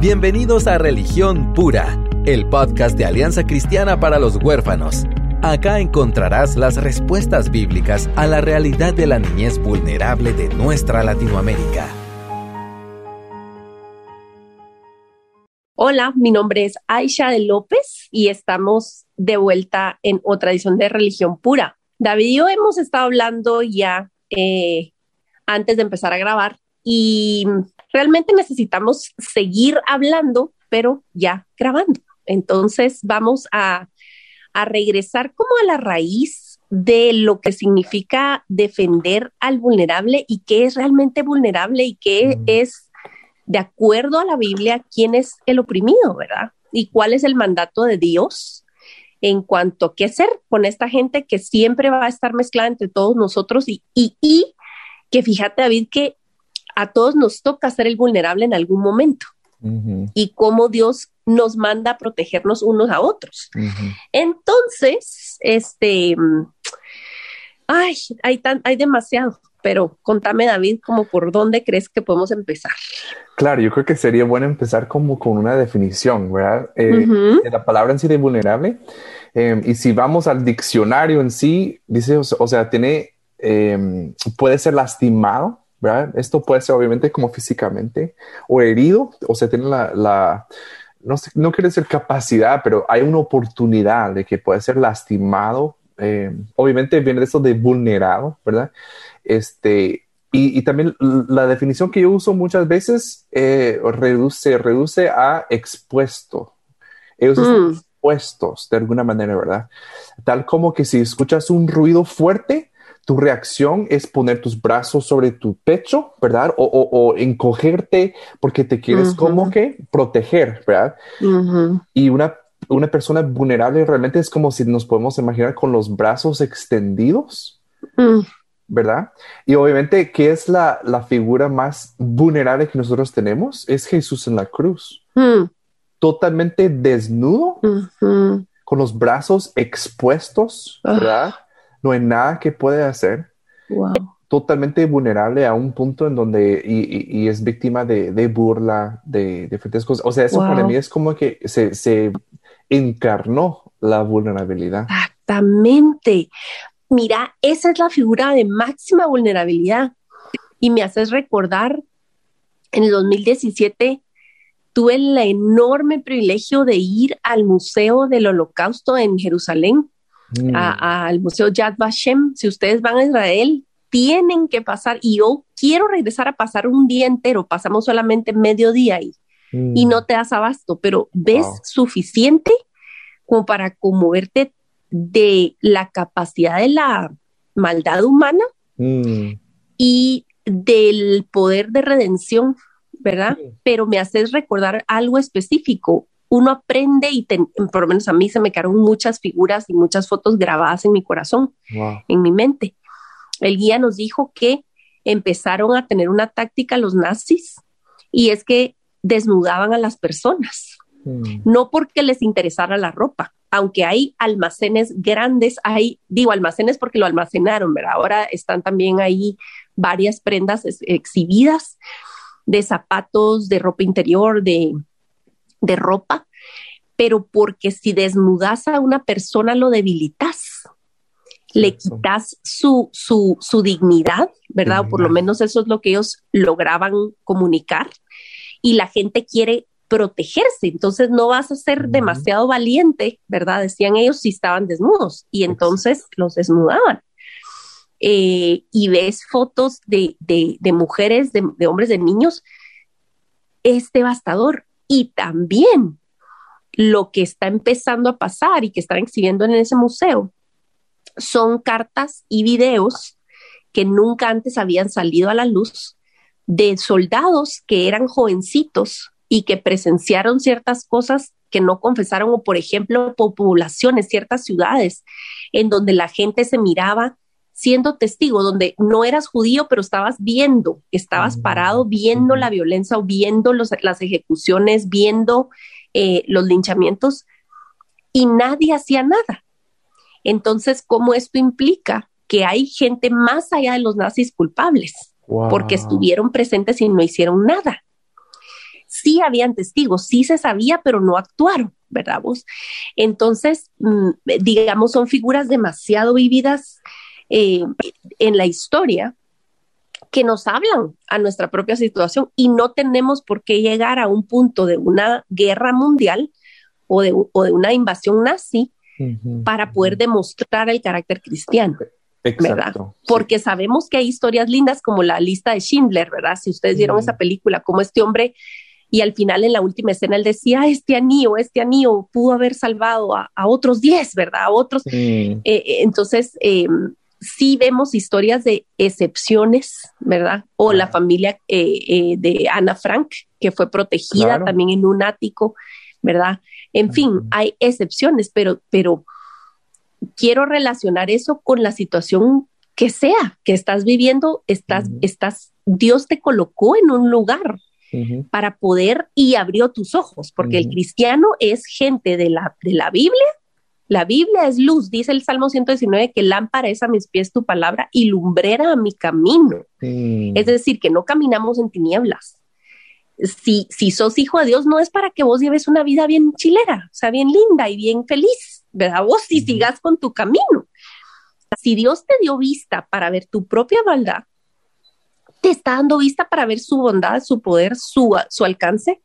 Bienvenidos a Religión Pura, el podcast de Alianza Cristiana para los Huérfanos. Acá encontrarás las respuestas bíblicas a la realidad de la niñez vulnerable de nuestra Latinoamérica. Hola, mi nombre es Aisha de López y estamos de vuelta en otra edición de Religión Pura. David y yo hemos estado hablando ya eh, antes de empezar a grabar y realmente necesitamos seguir hablando, pero ya grabando. Entonces vamos a, regresar como a la raíz de lo que significa defender al vulnerable y qué es realmente vulnerable y qué es, de acuerdo a la Biblia, quién es el oprimido, ¿verdad? Y cuál es el mandato de Dios en cuanto a qué hacer con esta gente que siempre va a estar mezclada entre todos nosotros y, y, y que fíjate, David, que a todos nos toca ser el vulnerable en algún momento y cómo Dios nos manda a protegernos unos a otros. Entonces, este, ay, hay, tan, hay demasiado, pero contame David, como por dónde crees que podemos empezar. Claro, yo creo que sería bueno empezar como con una definición, ¿verdad? Eh, de la palabra en sí de vulnerable. Em, y si vamos al diccionario en sí, dice, o, sea, tiene, em, puede ser lastimado, esto puede ser obviamente como físicamente o herido, o sea, tiene la, no, no quiere decir capacidad, pero hay una oportunidad de que puede ser lastimado. Eh, obviamente viene de eso de vulnerado, ¿verdad? Este, y, también la definición que yo uso muchas veces eh, reduce, reduce a expuesto. Ellos están mm. expuestos de alguna manera, ¿verdad? Tal como que si escuchas un ruido fuerte, tu reacción es poner tus brazos sobre tu pecho, ¿verdad? O, encogerte porque te quieres como que proteger, ¿verdad? Y una, una persona vulnerable realmente es como si nos podemos imaginar con los brazos extendidos, mm. ¿verdad? Y obviamente, ¿qué es la, figura más vulnerable que nosotros tenemos? Es Jesús en la cruz. Mm. Totalmente desnudo, con los brazos expuestos, ah. ¿verdad? No hay nada que puede hacer. Totalmente vulnerable a un punto en donde y, es víctima de, burla, de, diferentes cosas. O sea, eso para mí es como que se, encarnó la vulnerabilidad. Exactamente. Mira, esa es la figura de máxima vulnerabilidad. Y me haces recordar, en el 2017 tuve el enorme privilegio de ir al Museo del Holocausto en Jerusalén Mm. al Museo Yad Vashem. Si ustedes van a Israel, tienen que pasar, y yo quiero regresar a pasar un día entero, pasamos solamente medio día ahí, y no te das abasto, pero ves suficiente como para conmoverte de la capacidad de la maldad humana mm. y del poder de redención, ¿verdad? Pero me haces recordar algo específico uno aprende y por lo menos a mí se me quedaron muchas figuras y muchas fotos grabadas en mi corazón, en mi mente. El guía nos dijo que empezaron a tener una táctica los nazis y es que desnudaban a las personas, hmm. no porque les interesara la ropa, aunque hay almacenes grandes, hay, digo almacenes porque lo almacenaron, ¿verdad? Ahora están también ahí varias prendas exhibidas de zapatos, de ropa interior, de de ropa, pero porque si desnudas a una persona lo debilitas, le quitas su, su, su dignidad, ¿verdad? O por lo menos eso es lo que ellos lograban comunicar. Y la gente quiere protegerse, entonces no vas a ser demasiado valiente, ¿verdad? Decían ellos si estaban desnudos y entonces los desnudaban. Eh, y ves fotos de, de, mujeres, de, de, hombres, de niños, es devastador. Y también lo que está empezando a pasar y que están exhibiendo en ese museo son cartas y videos que nunca antes habían salido a la luz de soldados que eran jovencitos y que presenciaron ciertas cosas que no confesaron, o por ejemplo, poblaciones, ciertas ciudades, en donde la gente se miraba siendo testigo, donde no eras judío, pero estabas viendo, estabas mm, parado viendo la violencia o viendo las ejecuciones, viendo eh, los linchamientos y nadie hacía nada. Entonces, ¿cómo esto implica que hay gente más allá de los nazis culpables? Porque estuvieron presentes y no hicieron nada. Sí habían testigos, sí se sabía, pero no actuaron, ¿verdad vos? Entonces, mm, digamos, son figuras demasiado vividas eh, en la historia que nos hablan a nuestra propia situación y no tenemos por qué llegar a un punto de una guerra mundial o de, una invasión nazi para poder demostrar el carácter cristiano. ¿verdad? Porque sabemos que hay historias lindas como la lista de Schindler, ¿verdad? Si ustedes vieron esa película, como este hombre y al final en la última escena él decía, este anillo, este anillo pudo haber salvado a, otros 10, ¿verdad? A otros. Eh, eh, entonces, em, sí vemos historias de excepciones, ¿verdad? O la familia eh, de Ana Frank, que fue protegida también en un ático, ¿verdad? En fin, hay excepciones, pero, pero quiero relacionar eso con la situación que sea que estás viviendo, estás, estás, Dios te colocó en un lugar para poder y abrió tus ojos, porque el cristiano es gente de la, de la Biblia. La Biblia es luz, dice el Salmo 119, que lámpara es a mis pies tu palabra y lumbrera a mi camino. Es decir, que no caminamos en tinieblas. Si, si sos hijo de Dios, no es para que vos lleves una vida bien chilera, o sea, bien linda y bien feliz ¿verdad? Vos si sigas con tu camino. Si Dios te dio vista para ver tu propia maldad, te está dando vista para ver su bondad, su poder, su, su alcance.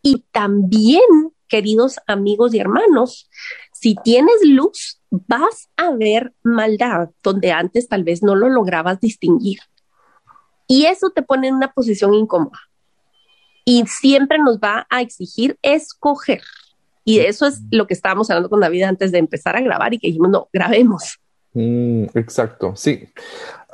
Y también, queridos amigos y hermanos, si tienes luz, vas a ver maldad donde antes tal vez no lo lograbas distinguir. Y eso te pone en una posición incómoda. Y siempre nos va a exigir escoger y eso es lo que estábamos hablando con David antes de empezar a grabar y que dijimos, no, grabemos. Mm, exacto, sí.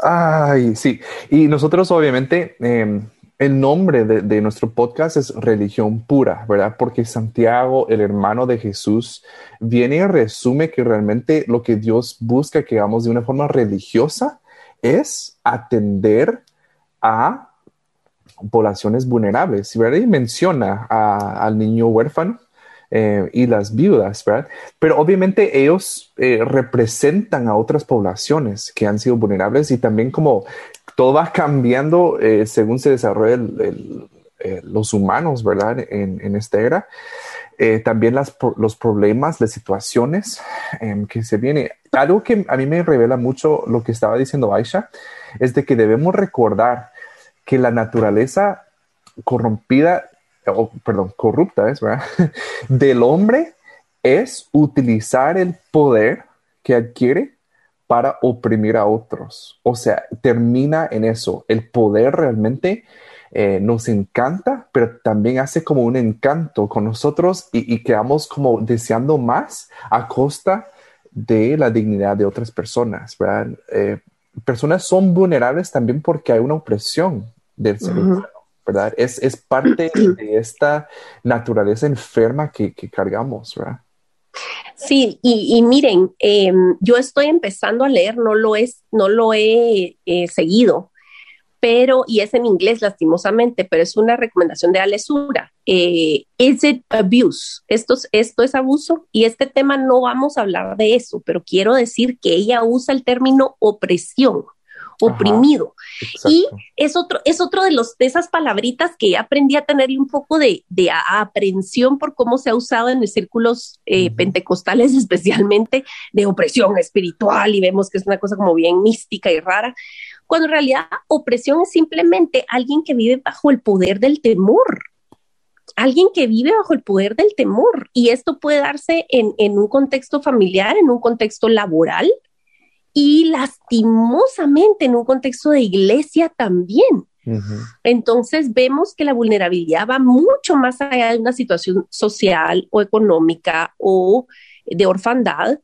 Ay, sí. Y nosotros obviamente, em, el nombre de, nuestro podcast es Religión Pura, ¿verdad? Porque Santiago, el hermano de Jesús, viene y resume que realmente lo que Dios busca que hagamos de una forma religiosa es atender a poblaciones vulnerables, ¿verdad? Y menciona al niño huérfano, eh, y las viudas, ¿verdad? Pero obviamente ellos eh, representan a otras poblaciones que han sido vulnerables y también como todo va cambiando eh, según se desarrollan los humanos, ¿verdad? En, esta era. también las, los problemas, las situaciones em, que se vienen. Algo que a mí me revela mucho lo que estaba diciendo Aisha es de que debemos recordar que la naturaleza corrompida perdón, corrupta es, ¿verdad? Del hombre es utilizar el poder que adquiere para oprimir a otros. O sea, termina en eso. El poder realmente eh, nos encanta, pero también hace como un encanto con nosotros y, quedamos como deseando más a costa de la dignidad de otras personas, ¿verdad? Eh, personas son vulnerables también porque hay una opresión del ser humano. Es, es parte de esta naturaleza enferma que, que cargamos, ¿verdad? Sí, y, miren, em, yo estoy empezando a leer, no lo, es, no lo he eh, seguido, pero, y es en inglés lastimosamente, pero es una recomendación de Alesura. Eh, ¿Is it abuse? Esto, esto es abuso y este tema no vamos a hablar de eso, pero quiero decir que ella usa el término opresión oprimido. y es otro, es otro de, los, de esas palabritas que aprendí a tenerle un poco de, de aprensión por cómo se ha usado en los círculos eh, pentecostales, especialmente de opresión espiritual, y vemos que es una cosa como bien mística y rara, cuando en realidad opresión es simplemente alguien que vive bajo el poder del temor alguien que vive bajo el poder del temor. Y esto puede darse en, en, un contexto familiar, en un contexto laboral, y lastimosamente en un contexto de iglesia también. Entonces vemos que la vulnerabilidad va mucho más allá de una situación social o económica o de orfandad.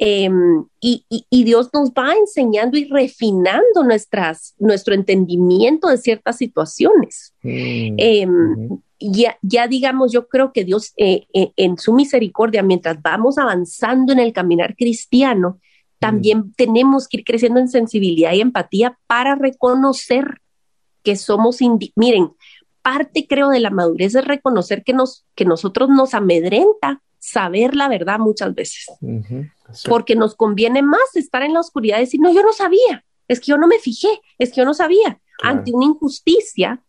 Em, y, Dios nos va enseñando y refinando nuestras, nuestro entendimiento de ciertas situaciones. Mm, em, ya, ya, digamos, yo creo que Dios eh, eh, en su misericordia, mientras vamos avanzando en el caminar cristiano, también tenemos que ir creciendo en sensibilidad y empatía para reconocer que somos, miren, parte creo de la madurez es reconocer que, nos, que nosotros nos amedrenta saber la verdad muchas veces, porque nos conviene más estar en la oscuridad y decir, no, yo no sabía, es que yo no me fijé, es que yo no sabía, ante una injusticia,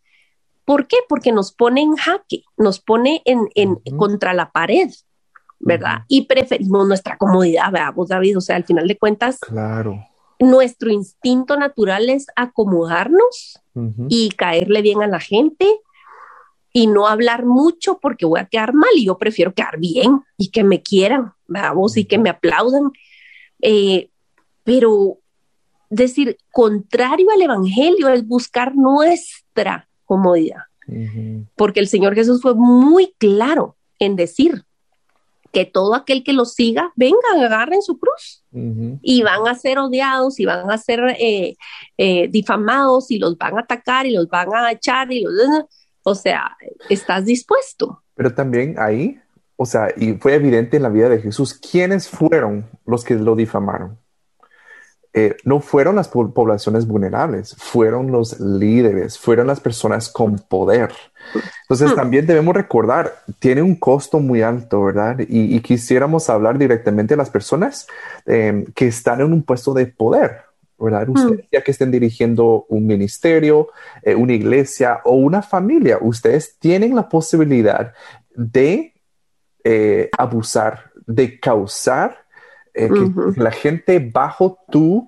¿Por qué? Porque nos pone en jaque, nos pone en, en contra la pared, ¿verdad? Y preferimos nuestra comodidad, veamos, David, o sea, al final de cuentas, claro. nuestro instinto natural es acomodarnos y caerle bien a la gente y no hablar mucho porque voy a quedar mal y yo prefiero quedar bien y que me quieran, vamos, y que me aplaudan. Eh, pero decir, contrario al Evangelio es buscar nuestra comodidad, porque el Señor Jesús fue muy claro en decir que todo aquel que lo siga, vengan, agarren su cruz y van a ser odiados y van a ser eh, eh, difamados y los van a atacar y los van a echar y los... O sea, ¿estás dispuesto? Pero también ahí, o sea, y fue evidente en la vida de Jesús, ¿quiénes fueron los que lo difamaron? Eh, no fueron las poblaciones vulnerables, fueron los líderes, fueron las personas con poder. Entonces hmm. también debemos recordar, tiene un costo muy alto, ¿verdad? Y, quisiéramos hablar directamente a las personas em, que están en un puesto de poder, ¿verdad? Hmm. Ustedes ya que estén dirigiendo un ministerio, eh, una iglesia o una familia, ustedes tienen la posibilidad de eh, abusar, de causar eh, que, la gente bajo tu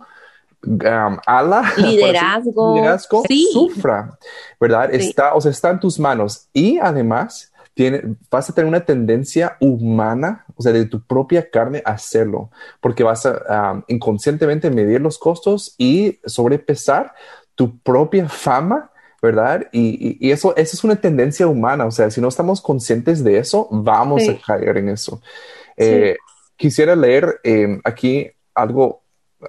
um, ala, liderazgo, sufra, ¿verdad? Está, o sea, está en tus manos. Y además tiene, vas a tener una tendencia humana, o sea, de tu propia carne a hacerlo, porque vas a um, inconscientemente medir los costos y sobrepesar tu propia fama ¿verdad? Y, y, eso, eso es una tendencia humana, o sea, si no estamos conscientes de eso, vamos a caer en eso. Eh, quisiera leer eh, aquí algo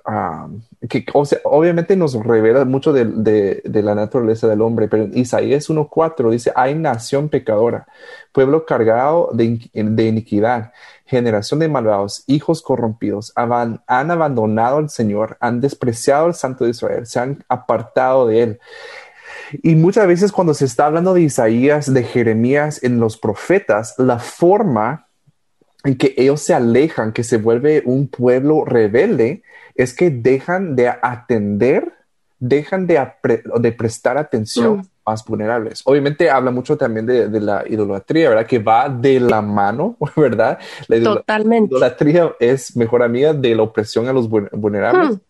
ah, que obviamente nos revela mucho de, la naturaleza del hombre, pero en Isaías 1.4 dice, hay nación pecadora, pueblo cargado de, iniquidad, generación de malvados, hijos corrompidos, han abandonado al Señor, han despreciado al Santo de Israel, se han apartado de él. Y muchas veces cuando se está hablando de Isaías, de Jeremías en los profetas, la forma en que ellos se alejan, que se vuelve un pueblo rebelde, es que dejan de atender, dejan de, de prestar atención mm. más vulnerables. Obviamente habla mucho también de, la idolatría, ¿verdad? Que va de la mano, ¿verdad? La Totalmente. idolatría es mejor amiga de la opresión a los vulnerables, mm.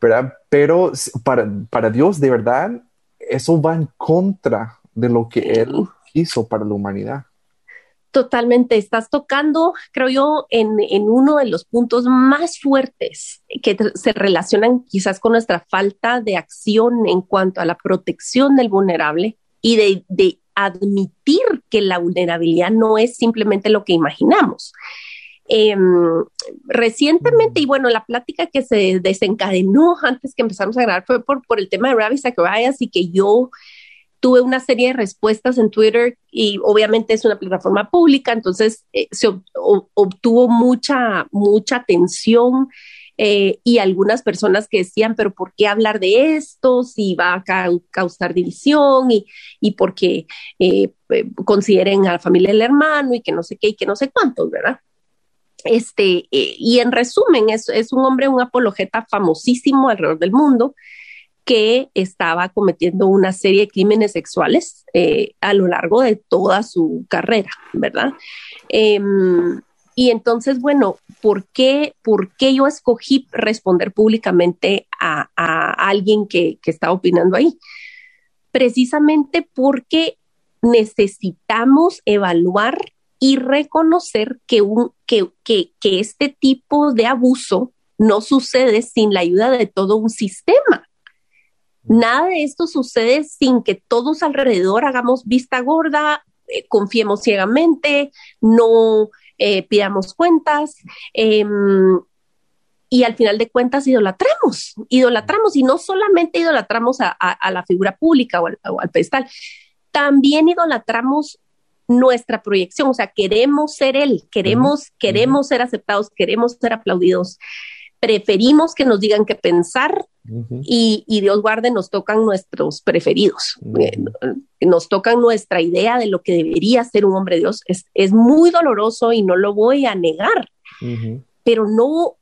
¿verdad? Pero para, para Dios, de verdad, eso va en contra de lo que Él hizo para la humanidad. Totalmente, estás tocando, creo yo, en, uno de los puntos más fuertes que se relacionan quizás con nuestra falta de acción en cuanto a la protección del vulnerable y de, admitir que la vulnerabilidad no es simplemente lo que imaginamos. Em, recientemente, y bueno, la plática que se desencadenó antes que empezamos a grabar fue por, por el tema de Ravi Zacharias y que yo tuve una serie de respuestas en Twitter y obviamente es una plataforma pública, entonces eh, se obtuvo mucha, mucha atención eh, y algunas personas que decían, pero ¿por qué hablar de esto si va a causar división y, y porque eh, consideren a la familia del hermano y que no sé qué y que no sé cuántos, ¿verdad? Este, y en resumen, es, es un hombre, un apologeta famosísimo alrededor del mundo, que estaba cometiendo una serie de crímenes sexuales eh, a lo largo de toda su carrera, ¿verdad? Em, y entonces, bueno, ¿por qué, ¿por qué yo escogí responder públicamente a, alguien que, que estaba opinando ahí? Precisamente porque necesitamos evaluar y reconocer que, un, que, que, que este tipo de abuso no sucede sin la ayuda de todo un sistema. Nada de esto sucede sin que todos alrededor hagamos vista gorda, eh, confiemos ciegamente, no eh, pidamos cuentas. Em, y al final de cuentas idolatramos, idolatramos y no solamente idolatramos a, la figura pública o al, pedestal, también idolatramos nuestra proyección, o sea, queremos ser él, queremos, queremos ser aceptados, queremos ser aplaudidos, preferimos que nos digan qué pensar y, Dios guarde, nos tocan nuestros preferidos, eh, nos tocan nuestra idea de lo que debería ser un hombre de Dios. Es, muy doloroso y no lo voy a negar, pero no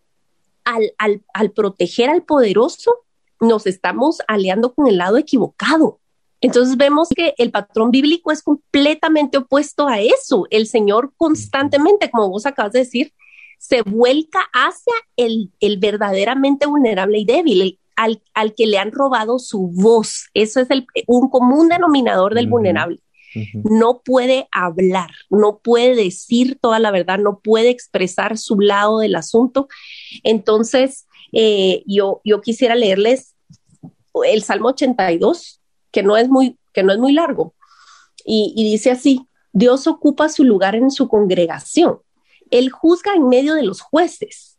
al, al, proteger al poderoso, nos estamos aliando con el lado equivocado. Entonces vemos que el patrón bíblico es completamente opuesto a eso. El Señor constantemente, como vos acabas de decir, se vuelca hacia el, el verdaderamente vulnerable y débil, al, al, que le han robado su voz. Eso es el, un común denominador del vulnerable. No puede hablar, no puede decir toda la verdad, no puede expresar su lado del asunto. Entonces, eh, yo, yo quisiera leerles el Salmo 82, que no es muy, que no es muy largo, y, y dice así, Dios ocupa su lugar en su congregación. Él juzga en medio de los jueces.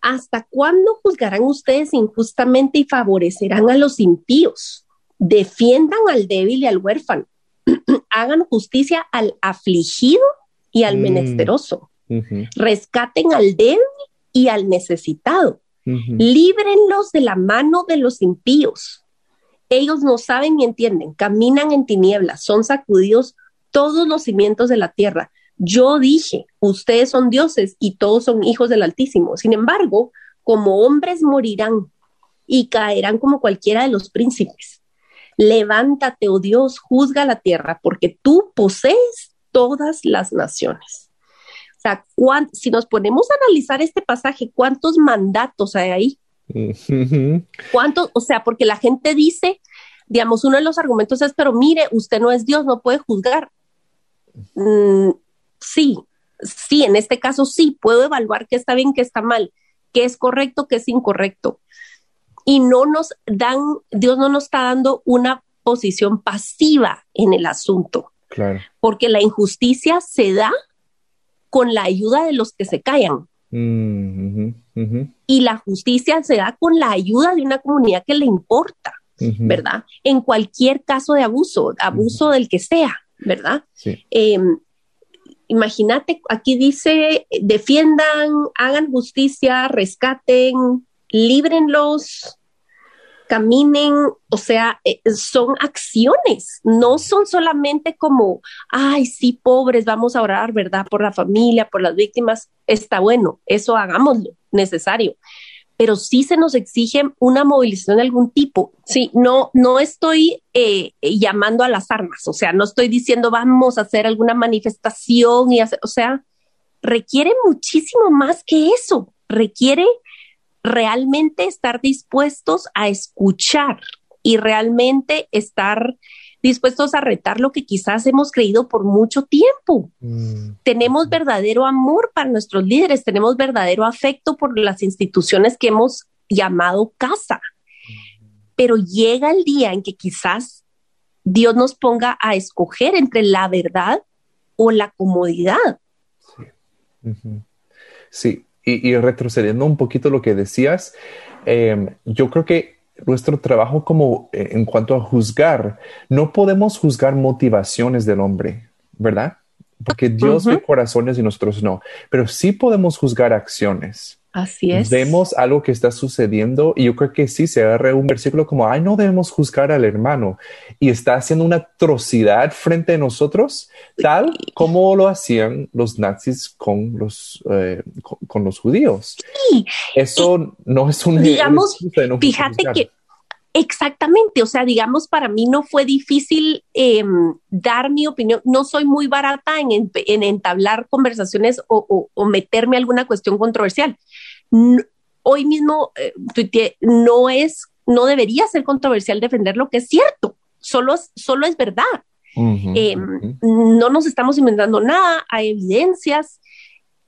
¿Hasta cuándo juzgarán ustedes injustamente y favorecerán a los impíos? Defiendan al débil y al huérfano. Hagan justicia al afligido y al mm. menesteroso. Rescaten al débil y al necesitado. Líbrenlos de la mano de los impíos. Ellos no saben ni entienden, caminan en tinieblas, son sacudidos todos los cimientos de la tierra. Yo dije, ustedes son dioses y todos son hijos del Altísimo. Sin embargo, como hombres morirán y caerán como cualquiera de los príncipes. Levántate, oh Dios, juzga la tierra, porque tú posees todas las naciones. O sea, si nos ponemos a analizar este pasaje, ¿cuántos mandatos hay ahí? ¿Cuántos? O sea, porque la gente dice, digamos, uno de los argumentos es, pero mire, usted no es Dios, no puede juzgar. Mm, sí, sí, en este caso sí, puedo evaluar qué está bien, qué está mal, qué es correcto, qué es incorrecto. Y no nos dan, Dios no nos está dando una posición pasiva en el asunto. Claro. Porque la injusticia se da con la ayuda de los que se callan. Mm, y la justicia se da con la ayuda de una comunidad que le importa, ¿verdad? En cualquier caso de abuso, abuso del que sea, ¿verdad? Sí. Em, imagínate, aquí dice, defiendan, hagan justicia, rescaten, líbrenlos, caminen, o sea, eh, son acciones, no son solamente como, ay, sí, pobres, vamos a orar, ¿verdad? Por la familia, por las víctimas, está bueno, eso hagámoslo, necesario pero sí se nos exige una movilización de algún tipo. Sí, no, no estoy eh, llamando a las armas, o sea, no estoy diciendo vamos a hacer alguna manifestación y hacer, o sea, requiere muchísimo más que eso, requiere realmente estar dispuestos a escuchar y realmente estar dispuestos a retar lo que quizás hemos creído por mucho tiempo. Mm. Tenemos verdadero amor para nuestros líderes, tenemos verdadero afecto por las instituciones que hemos llamado casa. Pero llega el día en que quizás Dios nos ponga a escoger entre la verdad o la comodidad. Sí, Y, retrocediendo un poquito lo que decías, em, yo creo que nuestro trabajo como eh, en cuanto a juzgar, no podemos juzgar motivaciones del hombre, ¿verdad? Porque Dios ve corazones y nosotros no, pero sí podemos juzgar acciones. Así es. Vemos algo que está sucediendo y yo creo que sí se agarra un versículo como, ay, no debemos juzgar al hermano y está haciendo una atrocidad frente a nosotros, tal como lo hacían los nazis con los, eh, con, los judíos. Sí. Eso no es un... Digamos, fíjate que... Exactamente, o sea, digamos, para mí no fue difícil em, dar mi opinión. No soy muy barata en, entablar conversaciones o, o, meterme alguna cuestión controversial hoy mismo eh, no es, no debería ser controversial defender lo que es cierto, solo, solo es verdad. Em, no nos estamos inventando nada, hay evidencias,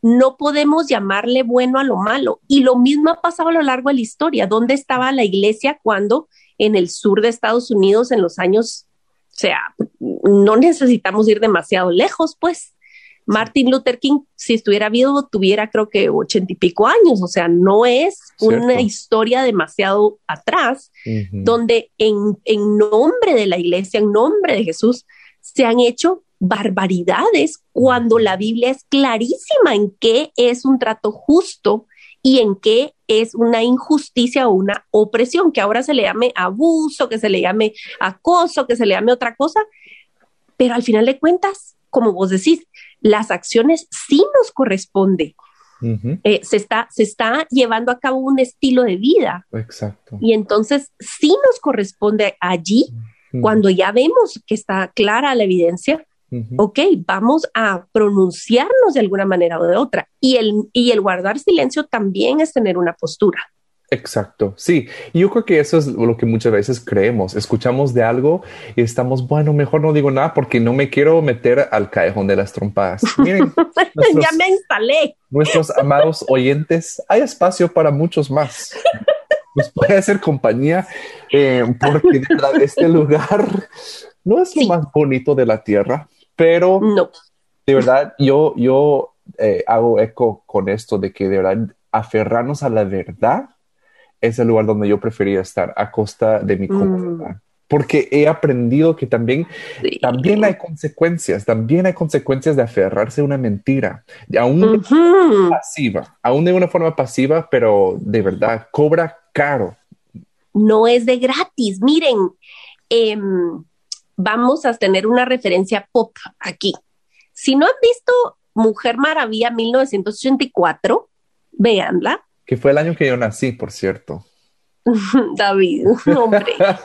no podemos llamarle bueno a lo malo. Y lo mismo ha pasado a lo largo de la historia. ¿Dónde estaba la iglesia cuando en el sur de Estados Unidos en los años, o sea, no necesitamos ir demasiado lejos, pues, Martin Luther King, si estuviera vivo, tuviera creo que ochenta y pico años, o sea, no es una historia demasiado atrás, donde en, en nombre de la iglesia, en nombre de Jesús, se han hecho barbaridades cuando la Biblia es clarísima en qué es un trato justo y en qué es una injusticia o una opresión, que ahora se le llame abuso, que se le llame acoso, que se le llame otra cosa, pero al final de cuentas, como vos decís, las acciones sí nos corresponde. Eh, se, está, se está llevando a cabo un estilo de vida. Exacto. Y entonces sí nos corresponde allí Cuando ya vemos que está clara la evidencia, ok, vamos a pronunciarnos de alguna manera o de otra. Y el, y el guardar silencio también es tener una postura. Exacto, sí. yo creo que eso es lo que muchas veces creemos. Escuchamos de algo y estamos, bueno, mejor no digo nada porque no me quiero meter al callejón de las trompadas. Miren, ya me instalé. Nuestros amados oyentes, hay espacio para muchos más. Nos puede hacer compañía eh, porque de verdad este lugar no es lo más bonito de la tierra, pero no. de verdad yo, yo eh, hago eco con esto de que de verdad aferrarnos a la verdad es el lugar donde yo prefería estar a costa de mi comodidad. Mm. Porque he aprendido que también, también hay consecuencias, también hay consecuencias de aferrarse a una mentira, aún pasiva, aún de una forma pasiva, pero de verdad cobra caro. No es de gratis. Miren, em, vamos a tener una referencia pop aquí. Si no han visto Mujer Maravilla 1984, véanla que fue el año que yo nací, por cierto. David, hombre. ¡Rayos!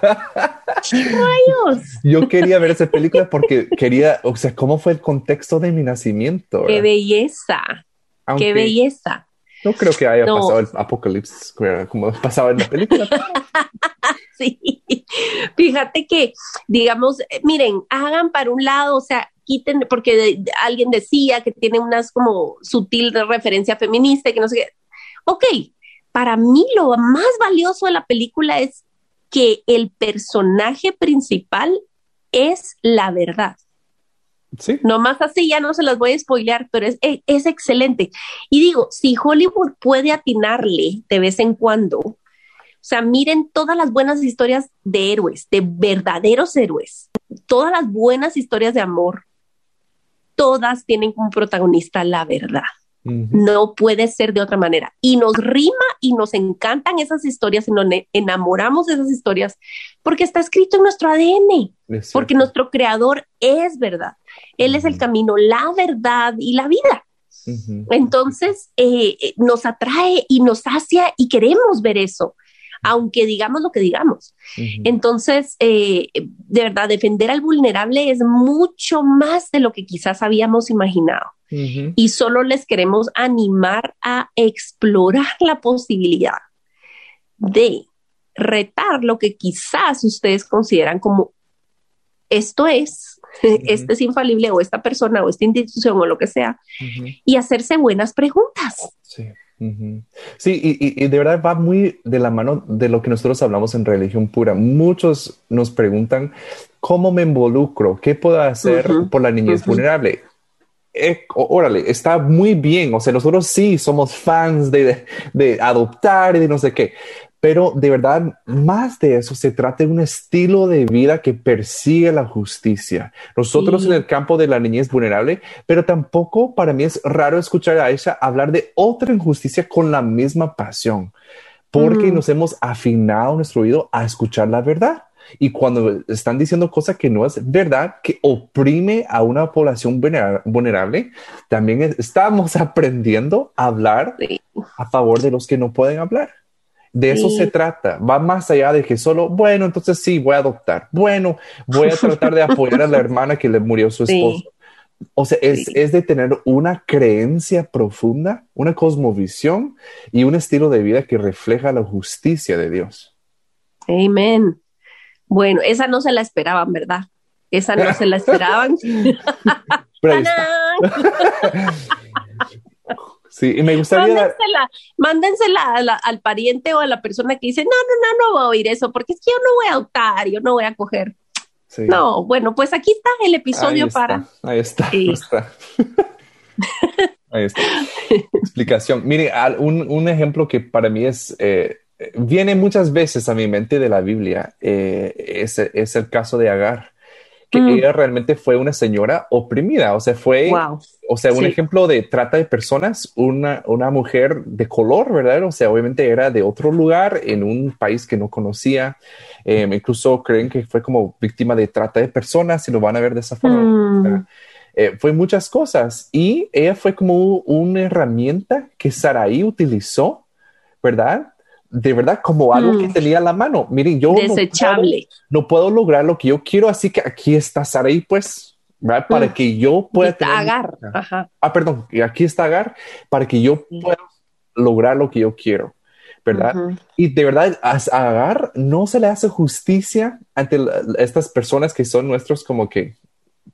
Yo quería ver esa película porque quería, o sea, cómo fue el contexto de mi nacimiento. ¡Qué belleza! ¡Qué belleza! No creo que haya pasado el apocalipsis como pasaba en la película. sí, fíjate que, digamos, miren, hagan para un lado, o sea, quiten, porque alguien decía que tiene unas como sutil referencia feminista, que no sé qué ok, para mí lo más valioso de la película es que el personaje principal es la verdad. Sí. Nomás así ya no se las voy a spoilear, pero es, es, excelente. Y digo, si Hollywood puede atinarle de vez en cuando, o sea, miren todas las buenas historias de héroes, de verdaderos héroes, todas las buenas historias de amor, todas tienen como protagonista la verdad. No puede ser de otra manera. Y nos rima y nos encantan esas historias y nos enamoramos de esas historias porque está escrito en nuestro ADN, porque nuestro creador es verdad. Él es el camino, la verdad y la vida. Entonces, eh, eh, nos atrae y nos sacia y queremos ver eso aunque digamos lo que digamos. Entonces, eh, de verdad, defender al vulnerable es mucho más de lo que quizás habíamos imaginado. Y solo les queremos animar a explorar la posibilidad de retar lo que quizás ustedes consideran como esto es, este es infalible o esta persona o esta institución o lo que sea, y hacerse buenas preguntas. Sí. Sí, y, de verdad va muy de la mano de lo que nosotros hablamos en religión pura. Muchos nos preguntan, ¿cómo me involucro? ¿Qué puedo hacer por la niñez vulnerable? Eh, órale, está muy bien. O sea, nosotros sí somos fans de, de, adoptar y de no sé qué, pero de verdad, más de eso, se trata de un estilo de vida que persigue la justicia. Nosotros en el campo de la niñez vulnerable, pero tampoco para mí es raro escuchar a ella hablar de otra injusticia con la misma pasión, porque nos hemos afinado nuestro oído a escuchar la verdad. Y cuando están diciendo cosas que no es verdad, que oprime a una población vulnerable, también estamos aprendiendo a hablar a favor de los que no pueden hablar. De eso se trata. Va más allá de que solo, bueno, entonces sí, voy a adoptar. Bueno, voy a tratar de apoyar a la hermana que le murió su esposo. O sea, es, es, de tener una creencia profunda, una cosmovisión y un estilo de vida que refleja la justicia de Dios. Amén. Bueno, esa no se la esperaban, ¿verdad? Esa no se la esperaban. Sí, y me gustaría. Mándensela, mándensela al pariente o a la persona que dice: No, no, no, no voy a oír eso, porque es que yo no voy a adoptar, yo no voy a coger. No, bueno, pues aquí está el episodio para. Ahí está. Ahí está. ahí está. Explicación. Mire, un, un, ejemplo que para mí es. Eh, viene muchas veces a mi mente de la Biblia, eh, es, es el caso de Agar que mm. ella realmente fue una señora oprimida, o sea, fue, o sea, un ejemplo de trata de personas, una, una mujer de color, ¿verdad? O sea, obviamente era de otro lugar, en un país que no conocía, em, incluso creen que fue como víctima de trata de personas, si lo van a ver de esa forma. Mm. Eh, fue muchas cosas y ella fue como una herramienta que Saraí utilizó, ¿verdad? De verdad como algo que mm. tenía a la mano. Miren, yo desechable. No puedo, lograr lo que yo quiero, así que aquí está Saraí, pues, ¿verdad? para mm. que yo pueda tener... Agar. Ah, perdón, aquí está Agar, para que yo pueda lograr lo que yo quiero. ¿verdad? Y de verdad, a Agar no se le hace justicia ante estas personas que son nuestros como que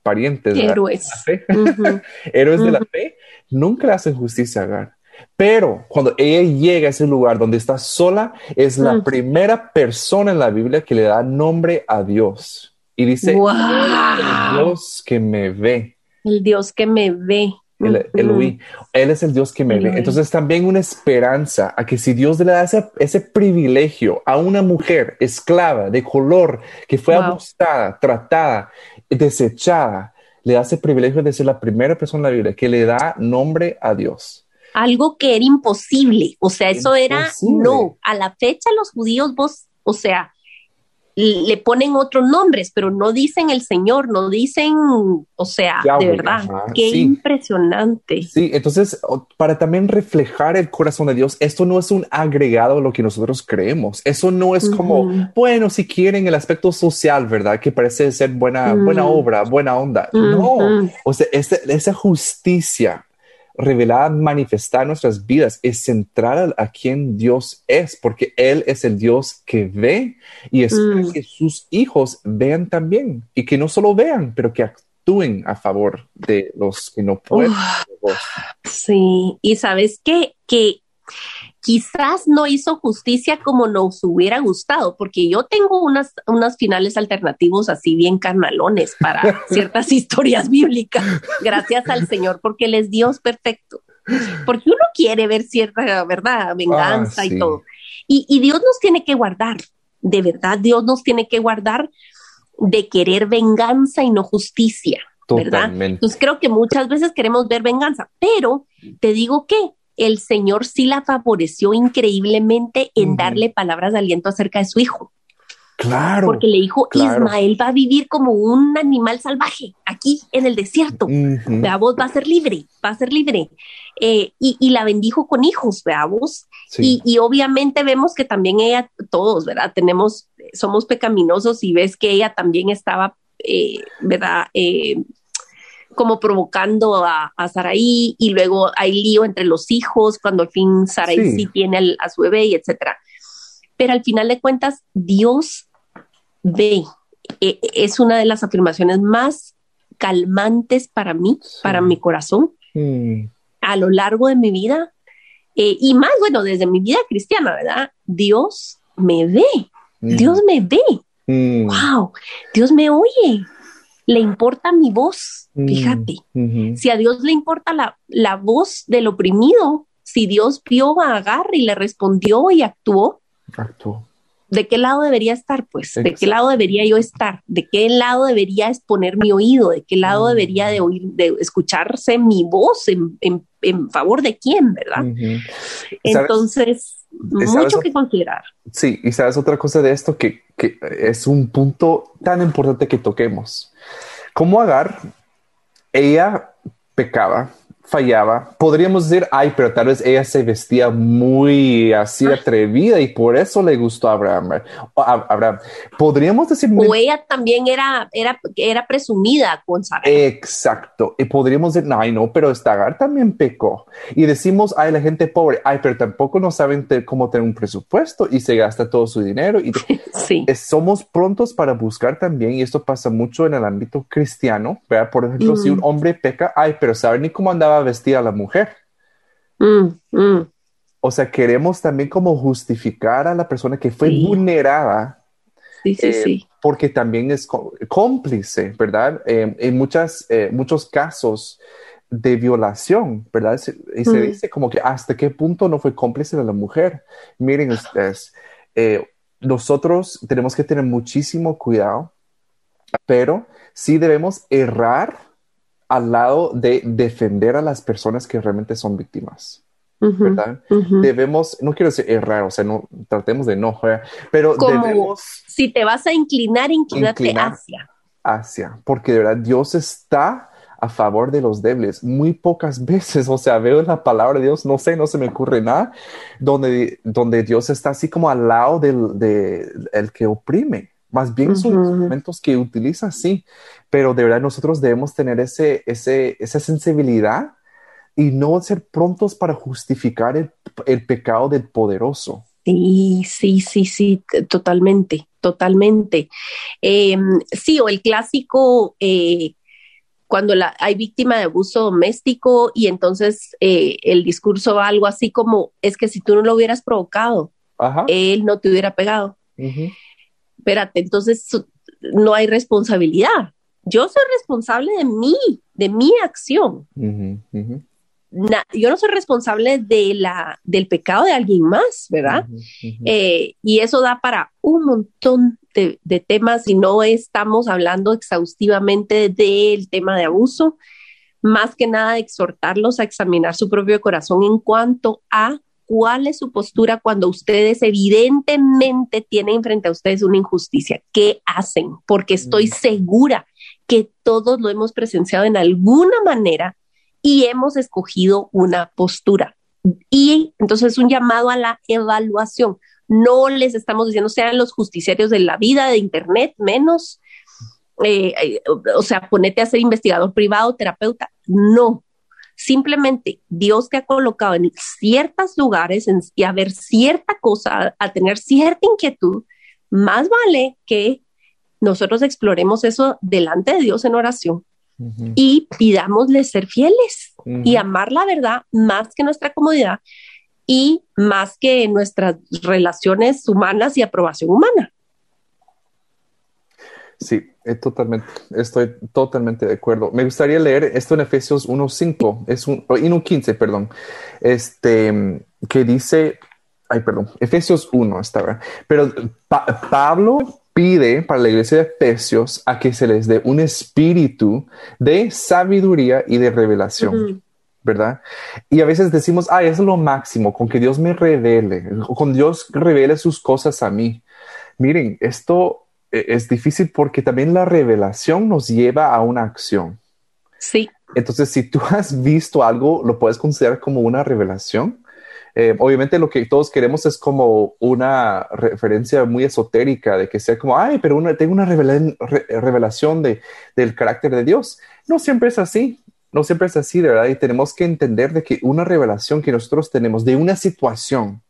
parientes. Héroes. Héroes de la fe. Nunca le hacen justicia a Agar. Pero cuando ella llega a ese lugar donde está sola, es la mm. primera persona en la Biblia que le da nombre a Dios. Y dice, el Dios que me ve. El Dios que me ve. El, Él es el Dios que me ve. Entonces también una esperanza a que si Dios le da ese, privilegio a una mujer esclava de color que fue abusada, tratada, desechada, le da ese privilegio de ser la primera persona en la Biblia que le da nombre a Dios algo que era imposible. O sea, eso era no. A la fecha los judíos, vos, o sea, le ponen otros nombres, pero no dicen el Señor, no dicen, o sea, de verdad, qué impresionante. Sí, entonces, para también reflejar el corazón de Dios, esto no es un agregado a lo que nosotros creemos. Eso no es como, bueno, si quieren el aspecto social, ¿verdad? Que parece ser buena, buena obra, buena onda. No, o sea, esa justicia revelar, manifestar nuestras vidas, es centrar a, quien Dios es, porque Él es el Dios que ve y espera mm. que sus hijos vean también y que no solo vean, pero que actúen a favor de los que no pueden. sí, y sabes qué? que quizás no hizo justicia como nos hubiera gustado, porque yo tengo unas, unas finales alternativos así bien carnalones para ciertas historias bíblicas, gracias al Señor, porque Él es Dios perfecto. Porque uno quiere ver cierta, ¿verdad? Venganza y ah, todo. Y, y Dios nos tiene que guardar, de verdad, Dios nos tiene que guardar de querer venganza y no justicia. ¿verdad? Entonces creo que muchas veces queremos ver venganza, pero te digo que el Señor sí la favoreció increíblemente en darle palabras de aliento acerca de su hijo. Claro. Porque le dijo, Ismael va a vivir como un animal salvaje aquí en el desierto. Veamos, va a ser libre, va a ser libre. Eh, y, la bendijo con hijos, veamos. Y, obviamente vemos que también ella, todos, ¿verdad? Tenemos, somos pecaminosos y ves que ella también estaba, eh, ¿verdad? Eh, como provocando a, a Saraí y luego hay lío entre los hijos cuando al fin Saraí sí, tiene a su bebé y etcétera. Pero al final de cuentas, Dios ve. E, es una de las afirmaciones más calmantes para mí, para mi corazón, a lo largo de mi vida. Eh, y más, bueno, desde mi vida cristiana, ¿verdad? Dios me ve. Mm. Dios me ve. Wow, mm. Dios me oye le importa mi voz, mm, fíjate. Si a Dios le importa la, la, voz del oprimido, si Dios vio a Agar y le respondió y actuó, actuó. ¿De qué lado debería estar, pues? ¿De qué lado debería yo estar? ¿De qué lado debería exponer mi oído? ¿De qué lado mm. debería de oír, de escucharse mi voz en, en, favor de quién, verdad? Entonces, mucho que considerar. Sí, y sabes otra cosa de esto que, que es un punto tan importante que toquemos. Como Agar, ella pecaba, fallaba. Podríamos decir, ay, pero tal vez ella se vestía muy así atrevida y por eso le gustó a Abraham. Abraham. Podríamos decir... O ella también era, era, era presumida con Sara. Exacto. Y podríamos decir, ay, no, pero Estagar también pecó. Y decimos, ay, la gente pobre, ay, pero tampoco no saben cómo tener un presupuesto y se gasta todo su dinero. Y sí. somos prontos para buscar también, y esto pasa mucho en el ámbito cristiano, ¿verdad? Por ejemplo, si un hombre peca, ay, pero ¿saben ni cómo andaba vestida la mujer. Mm, mm. O sea, queremos también como justificar a la persona que fue vulnerada. Sí, sí, eh, sí. Porque también es cómplice, ¿verdad? Eh, en muchas, eh, muchos casos de violación, ¿verdad? Y se mm. dice como que hasta qué punto no fue cómplice de la mujer. Miren ustedes, nosotros tenemos que tener muchísimo cuidado, pero sí debemos errar al lado de defender a las personas que realmente son víctimas. ¿verdad? Debemos, no quiero decir errar, o sea, no tratemos de no, pero debemos. Si te vas a inclinar, inclinarte hacia. Hacia, porque de verdad Dios está a favor de los débiles. Muy pocas veces, o sea, veo la palabra de Dios, no sé, no se me ocurre nada, donde, donde Dios está así como al lado del de, el que oprime. Más bien son instrumentos que utiliza, sí, pero de verdad nosotros debemos tener ese, ese, esa sensibilidad y no ser prontos para justificar el, el pecado del poderoso. Sí, sí, sí, sí, totalmente, totalmente. Em, sí, o el clásico, eh, cuando la, hay víctima de abuso doméstico y entonces eh, el discurso va algo así como, es que si tú no lo hubieras provocado, él no te hubiera pegado. Espérate, entonces no hay responsabilidad. Yo soy responsable de mí, de mi acción yo no soy responsable de la, del pecado de alguien más, ¿verdad? Eh, y eso da para un montón de, de, temas y no estamos hablando exhaustivamente del tema de abuso, más que nada exhortarlos a examinar su propio corazón en cuanto a cuál es su postura cuando ustedes evidentemente tienen frente a ustedes una injusticia. ¿Qué hacen? Porque estoy segura que todos lo hemos presenciado en alguna manera y hemos escogido una postura. Y entonces es un llamado a la evaluación. No les estamos diciendo sean los justiciarios de la vida, de Internet, menos, eh, eh, o sea, ponete a ser investigador privado, terapeuta. No, simplemente Dios te ha colocado en ciertos lugares y a ver cierta cosa, a tener cierta inquietud, más vale que nosotros exploremos eso delante de Dios en oración y pidámosle ser fieles y amar la verdad más que nuestra comodidad y más que nuestras relaciones humanas y aprobación humana. Sí, totalmente, estoy totalmente de acuerdo. Me gustaría leer esto en Efesios 1.5, es un, 1.15, perdón, este, que dice, ay, perdón, Efesios 1, está, pero Pablo pide para la iglesia de Efesios a que se les dé un espíritu de sabiduría y de revelación. ¿verdad? Y a veces decimos, ah, es lo máximo, con que Dios me revele, con Dios revele sus cosas a mí. Miren, esto es difícil porque también la revelación nos lleva a una acción. Sí. Entonces, si tú has visto algo, lo puedes considerar como una revelación. Eh, obviamente lo que todos queremos es como una referencia muy esotérica de que sea como, ay, pero tengo una revelación de, del carácter de Dios. No siempre es así, no siempre es así, de verdad, y tenemos que entender de que una revelación que nosotros tenemos de una situación,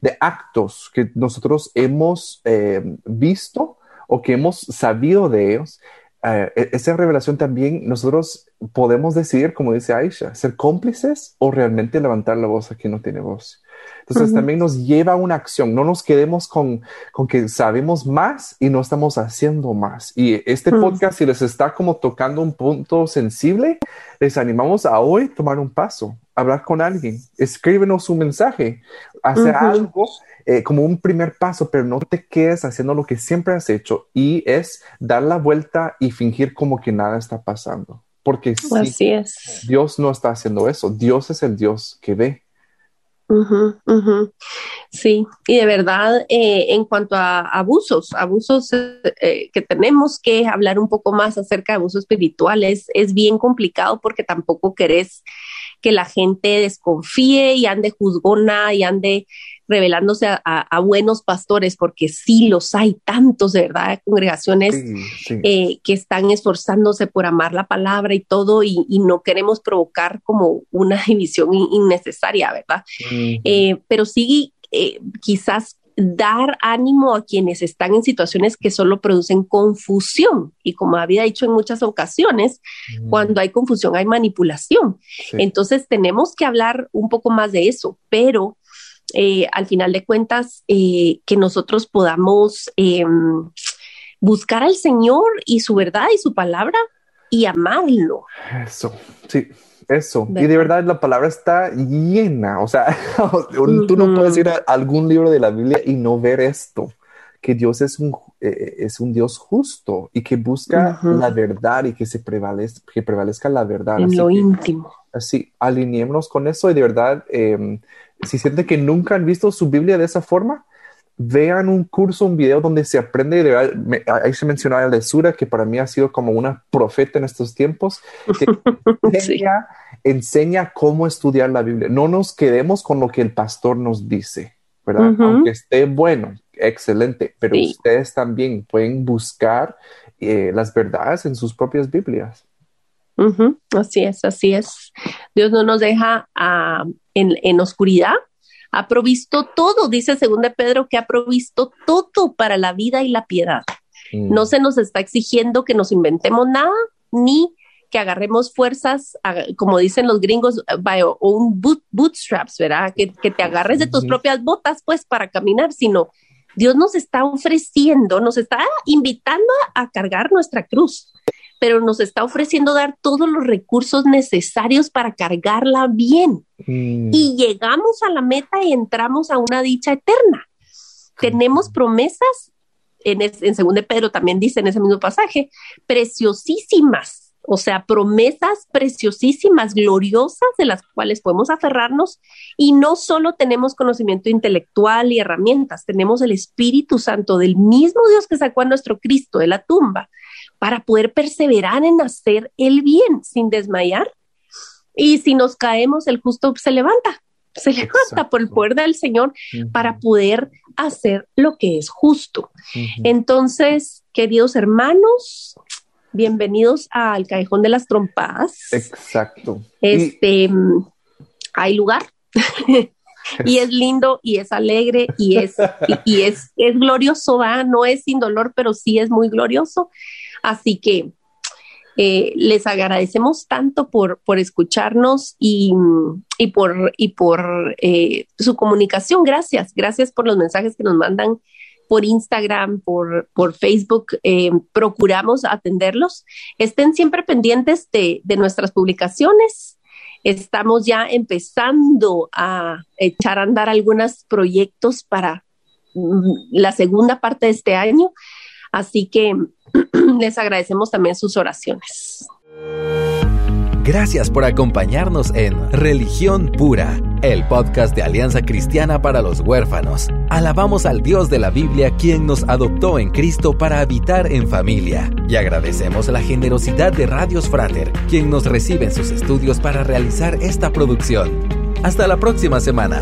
de actos que nosotros hemos eh, visto o que hemos sabido de ellos, eh, e-, esa revelación también nosotros podemos decidir, como dice Aisha, ser cómplices o realmente levantar la voz a quien no tiene voz. Entonces también nos lleva a una acción, no nos quedemos con, con, que sabemos más y no estamos haciendo más. Y este podcast, si les está como tocando un punto sensible, les animamos a hoy tomar un paso, hablar con alguien, escríbenos un mensaje, hacer algo eh, como un primer paso, pero no te quedes haciendo lo que siempre has hecho y es dar la vuelta y fingir como que nada está pasando. Porque Así es. Dios no está haciendo eso. Dios es el Dios que ve. Sí, y de verdad, eh, en cuanto a abusos, abusos eh, que tenemos que hablar un poco más acerca de abusos espirituales, es bien complicado porque tampoco querés que la gente desconfíe y ande juzgona y ande revelándose a, buenos pastores, porque sí los hay tantos, de verdad, congregaciones eh, que están esforzándose por amar la palabra y todo, y, no queremos provocar como una división innecesaria, ¿verdad? Eh, pero sí, eh, quizás dar ánimo a quienes están en situaciones que solo producen confusión. Y como había dicho en muchas ocasiones, cuando hay confusión hay manipulación. Entonces tenemos que hablar un poco más de eso, pero eh, al final de cuentas, eh, que nosotros podamos em, buscar al Señor y su verdad y su palabra y amarlo. Eso, sí, eso. Y de verdad la palabra está llena. O sea, tú no puedes ir a algún libro de la Biblia y no ver esto, que Dios es un, eh, es un Dios justo y que busca la verdad y que se prevalezca, que prevalezca la verdad. En lo íntimo. Así, alineémonos con eso y de verdad, em, si sienten que nunca han visto su Biblia de esa forma, vean un curso, un video donde se aprende, de, ahí se mencionaba el de Sura, que para mí ha sido como una profeta en estos tiempos, que enseña, cómo estudiar la Biblia. No nos quedemos con lo que el pastor nos dice, ¿verdad? Aunque esté bueno, excelente, pero ustedes también pueden buscar eh, las verdades en sus propias Biblias. Así es, así es. Dios no nos deja ah, en, en oscuridad, ha provisto todo, dice según de Pedro, que ha provisto todo para la vida y la piedad. Mm. No se nos está exigiendo que nos inventemos nada, ni que agarremos fuerzas, como dicen los gringos, o un bootstraps, ¿verdad? Que, te agarres de tus propias botas, pues, para caminar, sino Dios nos está ofreciendo, nos está invitando a cargar nuestra cruz pero nos está ofreciendo dar todos los recursos necesarios para cargarla bien. Mm. Y llegamos a la meta y entramos a una dicha eterna. Tenemos promesas, en, en segundo de Pedro también dice en ese mismo pasaje, preciosísimas. O sea, promesas preciosísimas, gloriosas, de las cuales podemos aferrarnos. Y no solo tenemos conocimiento intelectual y herramientas, tenemos el Espíritu Santo del mismo Dios que sacó a nuestro Cristo de la tumba para poder perseverar en hacer el bien sin desmayar. Y si nos caemos, el justo se levanta, se levanta por el poder del Señor para poder hacer lo que es justo. Entonces, queridos hermanos, bienvenidos al Callejón de las Trompadas. Exacto. Este, hay lugar. y es lindo y es alegre y es, y, es, es glorioso, ¿va? no es sin dolor, pero sí es muy glorioso. Así que eh, les agradecemos tanto por, por escucharnos y, por, y por eh, su comunicación. Gracias, gracias por los mensajes que nos mandan por Instagram, por, por Facebook. Eh, procuramos atenderlos. Estén siempre pendientes de, de nuestras publicaciones. Estamos ya empezando a echar a andar algunos proyectos para mm, la segunda parte de este año. Así que les agradecemos también sus oraciones. Gracias por acompañarnos en Religión Pura, el podcast de Alianza Cristiana para los Huérfanos. Alabamos al Dios de la Biblia quien nos adoptó en Cristo para habitar en familia. Y agradecemos la generosidad de Radios Frater, quien nos recibe en sus estudios para realizar esta producción. Hasta la próxima semana.